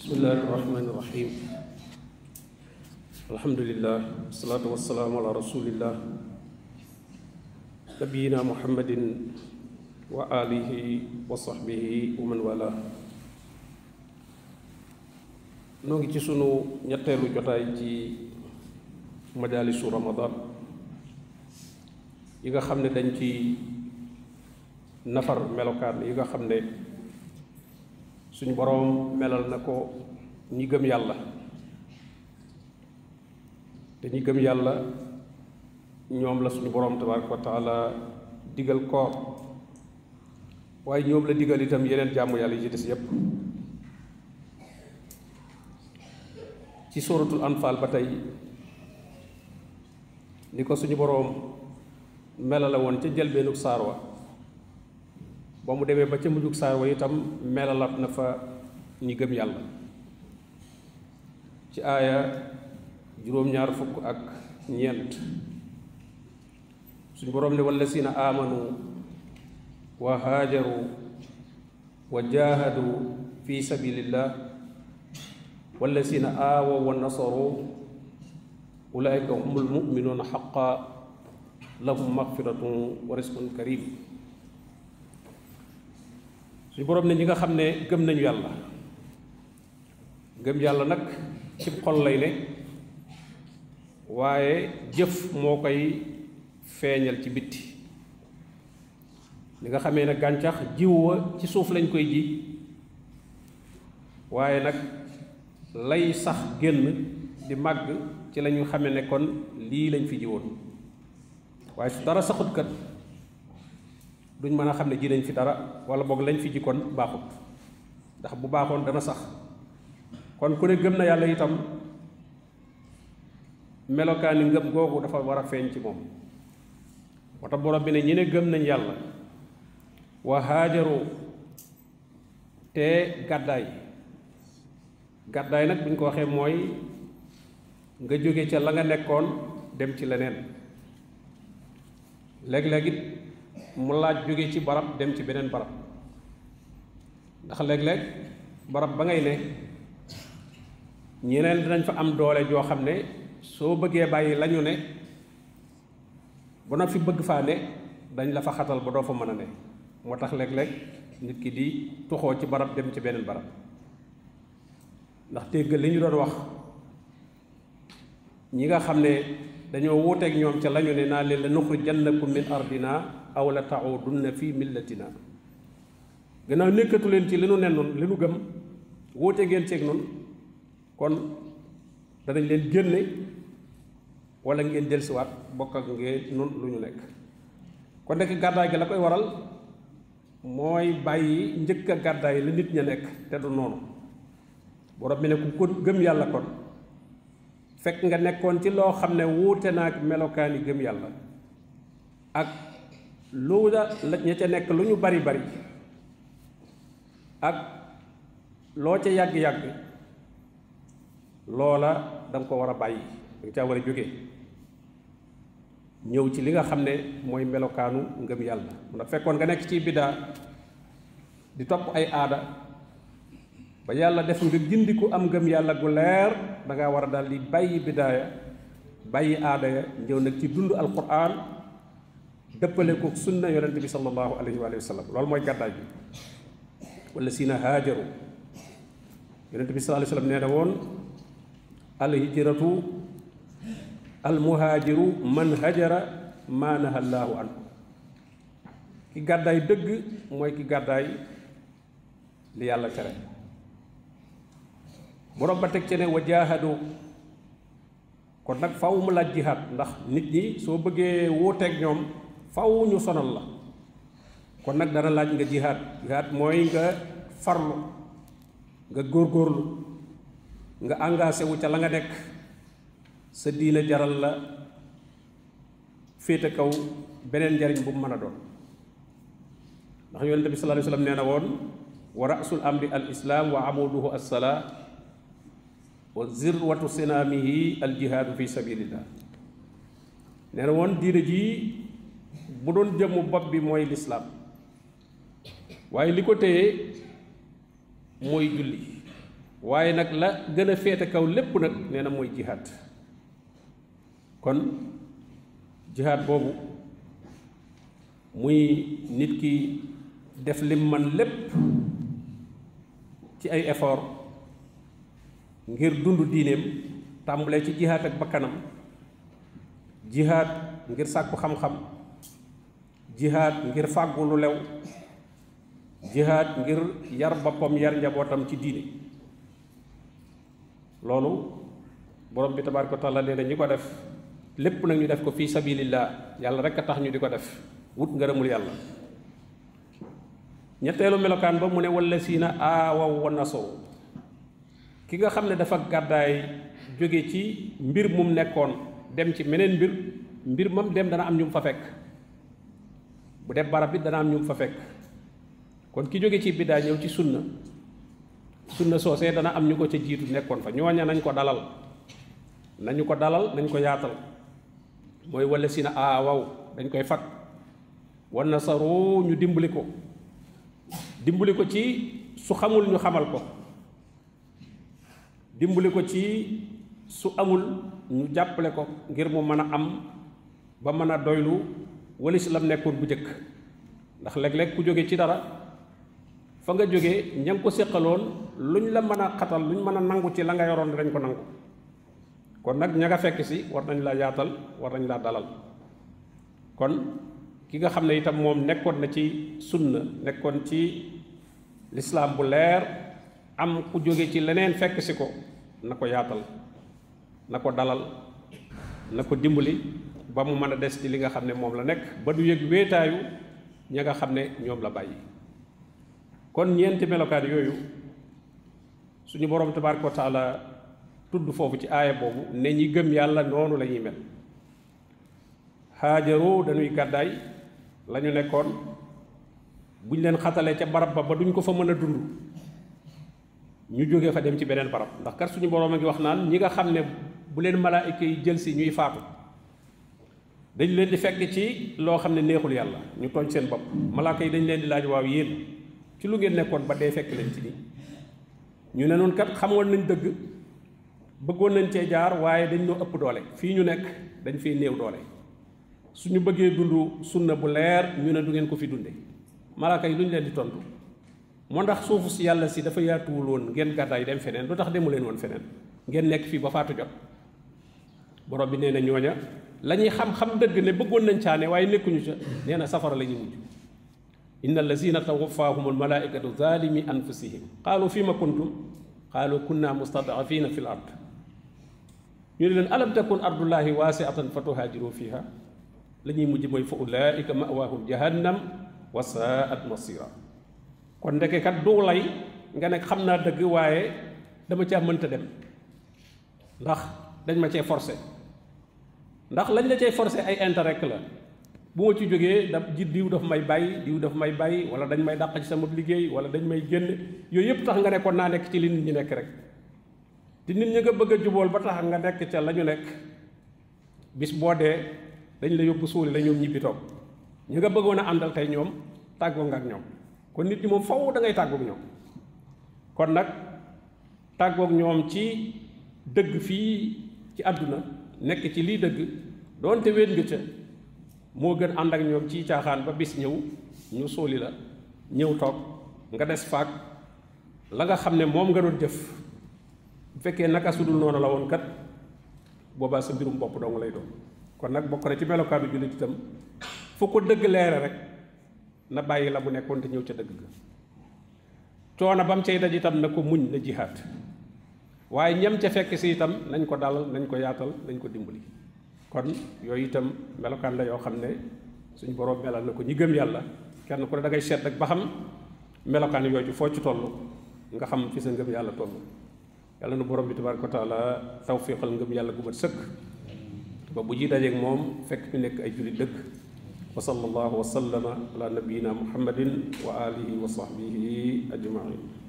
بسم الله الرحمن الرحيم. الحمد لله والصلاة والسلام على رسول الله. نبينا محمد وآله وصحبه ومن والاه. نوغي تي سونو نياتيلو جوتاي تي مجالس رمضان ييغا خامني دنجي نفر ملوكان ييغا خامني suñu boroom melal na ko ñi gëm yàlla. Te ñi gëm yàlla ñoom la suñu boroom tabaraka wa taala digal koor. Waaye ñoom la digal itam yeneen jàmm yàlla yi ci des yépp. Ci suratul anfal ba tey ni ko suñu boroom melale woon ca njëlbeenu saar wa ba mu demee ba ca mujjug saar wa itam melalaat na fa ñi gëm yàlla ci aaya juróom-ñaar fukk ak ñeent suñu boroom ne wallazina amanu wa haajaru wa jahadu fi sabilillah wallazina aawaw wa nasaru ulaika humul muminuuna xaqa lahum magfiratun wa risqun karim suñu boroom ne ñi nga xam ne gëm nañu yàlla. Gëm yàlla nag cib xol lay ne waaye jëf moo koy feeñal ci bitti. Li nga xamee ne gàncax jiw wa ci suuf lañ koy ji waaye nag lay sax génn di màgg ci la ñu xamee ne kon lii lañ fi jiwoon waaye su dara saxut kat duñ mën a xam ne ji nañ fi dara wala boog lañ fi ji kon baaxut. Ndax bu baaxoon dana sax. Kon ku ne gëm na yàlla itam melokaani ngëm googu dafa war a feeñ ci moom. Moo tax borom bi ne ñi ne gëm nañ yàlla wa haajaru te gàddaay. Gàddaay nag bu ñu ko waxee mooy nga jóge ca la nga nekkoon dem ci leneen. Léeg-léeg mu laaj jóge ci barab dem ci beneen barab. Ndax léeg-léeg barab ba ngay ne ñeneen dinañ fa am doole joo xam ne soo bëggee bàyyi lañu ne ba na fi bëgg faa ne dañ la fa xatal ba doo fa mën a ne. Moo tax léeg-léeg nit ki di tuxoo ci barab dem ci beneen barab. Ndax dégg li ñu doon wax ñi nga xam ne dañoo wuuteeg ñoom ca lañu ne naa leen la min ardina aw la taudunna fi millatina gannaaw nekkatu leen ci li nu nen noonu li nu gëm wuute ngeen ceeg noonu kon danañ leen génne wala ngeen dellusiwaat bokk ak ngeen nun lu ñu nekk kon nekk gàddaay gi la koy waral mooy bàyyi njëkk a gàddaay la nit ña nekk te du noonu borom bi ne ku ko gëm yàlla kon fekk nga nekkoon ci loo xam ne wuute naag melokaani gëm yàlla ak lu la ña ca nekk lu ñu bari bari. Ak loo ca yàgg-yàgg loola danga ko war a bàyyi danga caa war a jóge. Ñëw ci li nga xam ne mooy melokaanu ngëm yàlla. A fekkoon nga nekk ci biddaa di topp ay aada ba yàlla def nga gindiku am ngëm yàlla gu leer da ngaa war a daal di bàyyi bidaaya bàyyi aada ya ñëw nag ci dund alquran dëppale ko sunna yonent bi sallallahu alayhi wa sallam loolu mooy gàddaay bi wala sina haajaru yonent bi sallallahu alayhi wa sallam nee na woon alhijratu almuhaajiru man hajara maa naha llaahu anhu ki gàddaay dëgg mooy ki gàddaay li yàlla tere borom ba teg ci ne wa kon nag faw mu laaj ndax nit ñi soo bëggee wuuteeg ñoom faw ñu sonal la. Kon nag dana laaj nga jihaad. Jihaad mooy nga farlu nga góorgóorlu nga engagé wu ca la nga nekk. Sa diina jaral la féete kaw beneen njariñ bu mu mën a doon. Ndax yonent bi sallallahu alayhi wa sallam nee na woon wa rasul amri al islaam wa amuduhu assalaa wa zirwatu sinaamihi al jihaadu fi sabilillah. Nee na woon diine jii bu doon jëmmu bopp bi mooy lislaam. waaye li ko téye mooy julli. waaye nag la gën a féete kaw lépp nag nee na mooy jihaad. kon jihaad boobu muy nit ki def lim man lépp ci ay effort ngir dund diineem tàmbalee ci jihaad ak bakkanam jihaad ngir sàkku xam-xam jihaad ngir fàggu lu lew. Jihaad ngir yar boppam yar njabootam ci diine. Loolu borom bi tabaaraka taala nee na ñi ko def lépp nag ñu def ko fii sabilillah yàlla rek tax ñu di ko def wut ngërëmul yàlla. Ñetteelu melokaan ba mu ne walla siina wa nasaru ki nga xam ne dafa gàddaay jóge ci mbir mum nekkoon dem ci meneen mbir mbir mam dem dana am ñu fa fekk bu def barab bi dana am ñu fa fekk. Kon ki jóge ci biddaa ñëw ci sunna sunna soosee dana am ñu ko ca jiitu nekkoon fa. Ñooña nañ ko dalal. Nañu ko dalal nañ ko yaatal. Mooy walla siina aawaw dañ koy fat. Wa nasaru ñu dimbali ko. Dimbali ko ci su xamul ñu xamal ko. Dimbali ko ci su amul ñu jàppale ko ngir mu mën a am ba mën a doylu walis lam nekkoon bu jëkk. Ndax léeg-léeg ku jóge ci dara fa nga jóge ña ngi ko séqaloon luñ la mën a xatal luñ mën a nangu ci la nga yoroon dañ ko nangu. Kon nag ña nga fekk si war nañ laa yaatal war nañ laa dalal. Kon ki nga xam ne itam moom nekkoon na ci sunna nekkoon ci lislaam bu leer am ku jóge ci leneen fekk si ko na ko yaatal na dalal na ko dimbali ba mu mën a des ci li nga xam ne moom la nekk ba du yëg wéetaayu ña nga xam ne la bàyyi. Kon ñeenti melokaan yooyu suñu borom tabaaraka wa taala tudd foofu ci aaya boobu ne ñi gëm yàlla noonu la ñuy mel. Xaajaru dañuy gàddaay la ñu nekkoon buñ leen xatalee ca barab ba ba duñ ko fa mën a dund ñu jógee fa dem ci beneen barab. Ndax kat suñu boroom a ngi wax naan ñi nga xam ne bu leen malaayika yi jël si ñuy faatu dañ leen di fekk ci loo xam ne neexul yàlla. ñu tooñ seen bopp. Malaaka yi dañ leen di laaj waaw yéen ci lu ngeen nekkoon ba dee fekk leen ci nii ñu ne noonu kat xamoon nañ dëgg bëggoon nañ cee jaar waaye dañ ñoo ëpp doole. Fii ñu nekk dañ fee néew doole. Suñu bëggee dund sunna bu leer ñu ne du ngeen ko fi dunde. Malaaka yi lu ñu leen di tontu? Moo ndax suufu si yàlla si dafa yaatuwul woon ngeen gàddaay dem feneen? Lu tax demu leen woon feneen? Ngeen nekk fii ba faatu jot. Borom bi nee na ñooña lañuy xam xam dëgg ne bëggoon nañ caane waaye nekkuñu ca. Nee na safara lañuy mujj. إن الذين توفاهم الملائكة ظالمي أنفسهم قالوا فيما كنتم قالوا كنا مستضعفين في الأرض يقولون ألم تكن أرض الله واسعة فتهاجروا فيها لني مجموعي فأولئك مأواهم جهنم وساءت مصيرا كون دك كات دولاي غانا خمنا دك واي داما تي مانتا دم داخ داج ما تي فورسي ndax lañ la cay forcé ay intérêt rek la. Bu ma ci jógee da ji diw daf may bàyyi diw daf may bàyyi wala dañ may dàq ci sama liggéey wala dañ may génn yooyu yëpp tax nga ne kon naa nekk ci li nit ñi nekk rek. Te nit ñi nga bëgg a jubool ba tax nga nekk ca la ñu nekk bis boo dee dañ la yóbbu suuli la ñoom ñibbi toog. Ñu nga bëggoon a àndal tey ñoom tàggoo nga ak ñoom. Kon nit ñi moom faw da ngay tàggoog ñoom. Kon nag tàggoog ñoom ci dëgg fii ci àdduna nekk ci lii dëgg doonte wéet nga ca moo gën ànd ak ñoom ci caaxaan ba bis ñëw ñu suuli la ñëw toog nga des faak la nga xam ne moom nga doon jëf. Bu naka sudul noonu la woon kat boobaa sa mbirum bopp dong lay doon. Kon nag bokk na ci melokaanu jullit itam fu ko dëgg leere rek na bàyyi la mu nekkoon te ñëw ca dëgg ga. Coono ba mu cay daj itam ko muñ na jihaat. Waaye ñam ca fekk si itam nañ ko dalal nañ ko yaatal nañ ko dimbali kon yooyu itam melokaan la yoo xam ne suñ borom melal na ko ñi gëm yàlla. Kenn ku ne da ngay seet rek ba xam melokaan yooyu foo ci toll nga xam fi sa ngëm yàlla toll. Yàlla na borom bi tabaraka taala tawfiqal ngëm yàlla gu ba bu ji fekk ay wa sallallahu wa sallama ala muhammadin wa alihi wa sahbihi ajmain